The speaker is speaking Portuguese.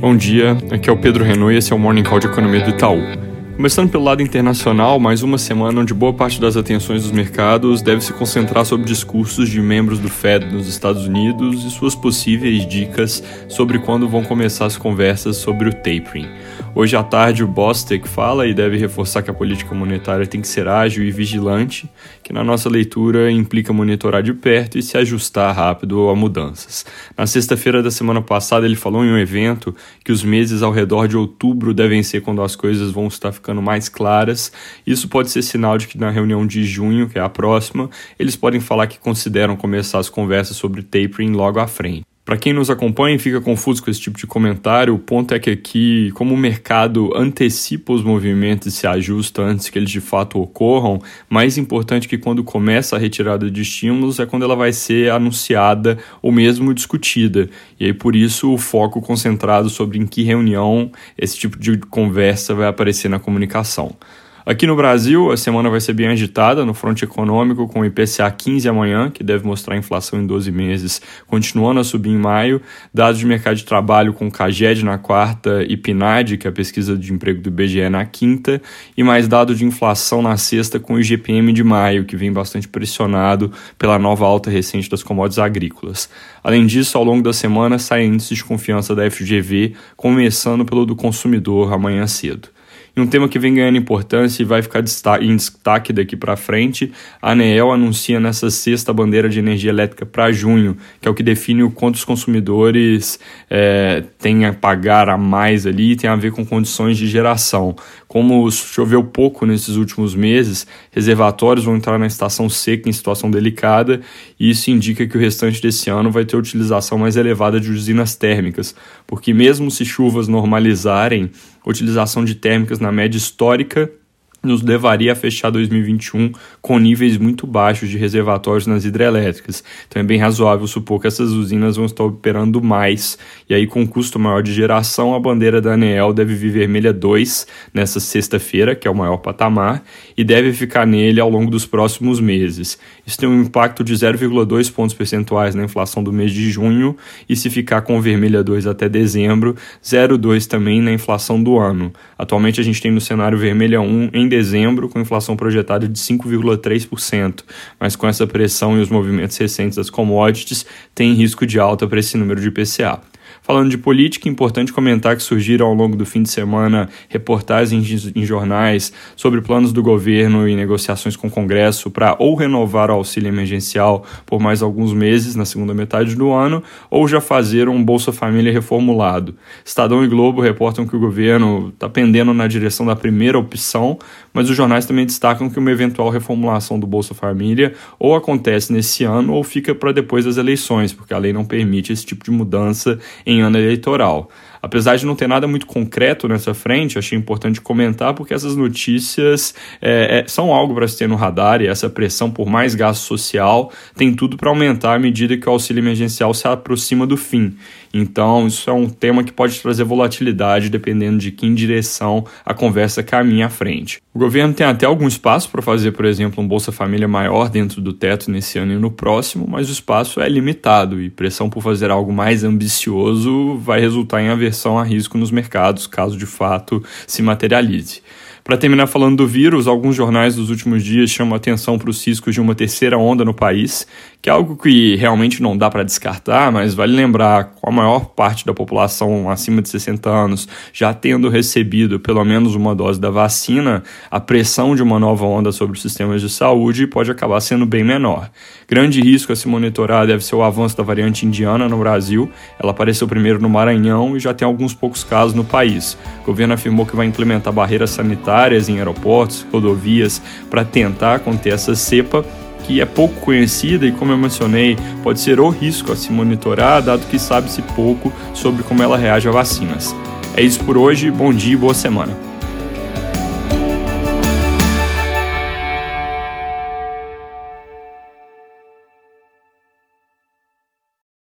Bom dia, aqui é o Pedro Renault e esse é o Morning Call de Economia do Itaú. Começando pelo lado internacional, mais uma semana onde boa parte das atenções dos mercados deve se concentrar sobre discursos de membros do Fed nos Estados Unidos e suas possíveis dicas sobre quando vão começar as conversas sobre o tapering. Hoje à tarde, o Bostic fala e deve reforçar que a política monetária tem que ser ágil e vigilante, que na nossa leitura implica monitorar de perto e se ajustar rápido a mudanças. Na sexta-feira da semana passada, ele falou em um evento que os meses ao redor de outubro devem ser quando as coisas vão estar ficando mais claras. Isso pode ser sinal de que na reunião de junho, que é a próxima, eles podem falar que consideram começar as conversas sobre tapering logo à frente. Para quem nos acompanha e fica confuso com esse tipo de comentário, o ponto é que aqui, como o mercado antecipa os movimentos e se ajusta antes que eles de fato ocorram, mais importante que quando começa a retirada de estímulos é quando ela vai ser anunciada ou mesmo discutida. E aí por isso o foco concentrado sobre em que reunião esse tipo de conversa vai aparecer na comunicação. Aqui no Brasil, a semana vai ser bem agitada no fronte econômico, com o IPCA 15 amanhã, que deve mostrar a inflação em 12 meses, continuando a subir em maio, dados de mercado de trabalho com CAGED na quarta e PNAD, que é a pesquisa de emprego do IBGE, na quinta, e mais dados de inflação na sexta com o IGPM de maio, que vem bastante pressionado pela nova alta recente das commodities agrícolas. Além disso, ao longo da semana saem índices de confiança da FGV, começando pelo do consumidor amanhã cedo. E um tema que vem ganhando importância e vai ficar em destaque daqui para frente, a ANEEL anuncia nessa sexta bandeira de energia elétrica para junho, que é o que define o quanto os consumidores é, têm a pagar a mais ali, tem a ver com condições de geração. Como choveu pouco nesses últimos meses, reservatórios vão entrar na estação seca em situação delicada, e isso indica que o restante desse ano vai ter utilização mais elevada de usinas térmicas, porque mesmo se chuvas normalizarem, utilização de térmicas na média histórica nos levaria a fechar 2021 com níveis muito baixos de reservatórios nas hidrelétricas. Então é bem razoável supor que essas usinas vão estar operando mais, e aí com custo maior de geração, a bandeira da ANEEL deve vir vermelha 2 nessa sexta-feira, que é o maior patamar, e deve ficar nele ao longo dos próximos meses. Isso tem um impacto de 0,2 pontos percentuais na inflação do mês de junho, e se ficar com vermelha 2 até dezembro, 0,2 também na inflação do ano. Atualmente a gente tem no cenário vermelha 1 em dezembro, com inflação projetada de 5,3%, mas com essa pressão e os movimentos recentes das commodities, tem risco de alta para esse número de IPCA. Falando de política, é importante comentar que surgiram ao longo do fim de semana reportagens em jornais sobre planos do governo e negociações com o Congresso para ou renovar o auxílio emergencial por mais alguns meses na segunda metade do ano, ou já fazer um Bolsa Família reformulado. Estadão e Globo reportam que o governo está pendendo na direção da primeira opção, mas os jornais também destacam que uma eventual reformulação do Bolsa Família ou acontece nesse ano ou fica para depois das eleições, porque a lei não permite esse tipo de mudança em ano eleitoral. Apesar de não ter nada muito concreto nessa frente, achei importante comentar porque essas notícias é, é, são algo para se ter no radar e essa pressão por mais gasto social tem tudo para aumentar à medida que o auxílio emergencial se aproxima do fim. Então, isso é um tema que pode trazer volatilidade dependendo de que direção a conversa caminha à frente. O governo tem até algum espaço para fazer, por exemplo, um Bolsa Família maior dentro do teto nesse ano e no próximo, mas o espaço é limitado e pressão por fazer algo mais ambicioso vai resultar em aversão a risco nos mercados, caso de fato se materialize. Para terminar falando do vírus, alguns jornais dos últimos dias chamam atenção para os riscos de uma terceira onda no país, que é algo que realmente não dá para descartar, mas vale lembrar com a maior parte da população acima de 60 anos já tendo recebido pelo menos uma dose da vacina, a pressão de uma nova onda sobre os sistemas de saúde pode acabar sendo bem menor. Grande risco a se monitorar deve ser o avanço da variante indiana no Brasil. Ela apareceu primeiro no Maranhão e já tem alguns poucos casos no país. O governo afirmou que vai implementar barreiras sanitárias em aeroportos, rodovias, para tentar conter essa cepa que é pouco conhecida e, como eu mencionei, pode ser o risco a se monitorar, dado que sabe-se pouco sobre como ela reage a vacinas. É isso por hoje, bom dia e boa semana.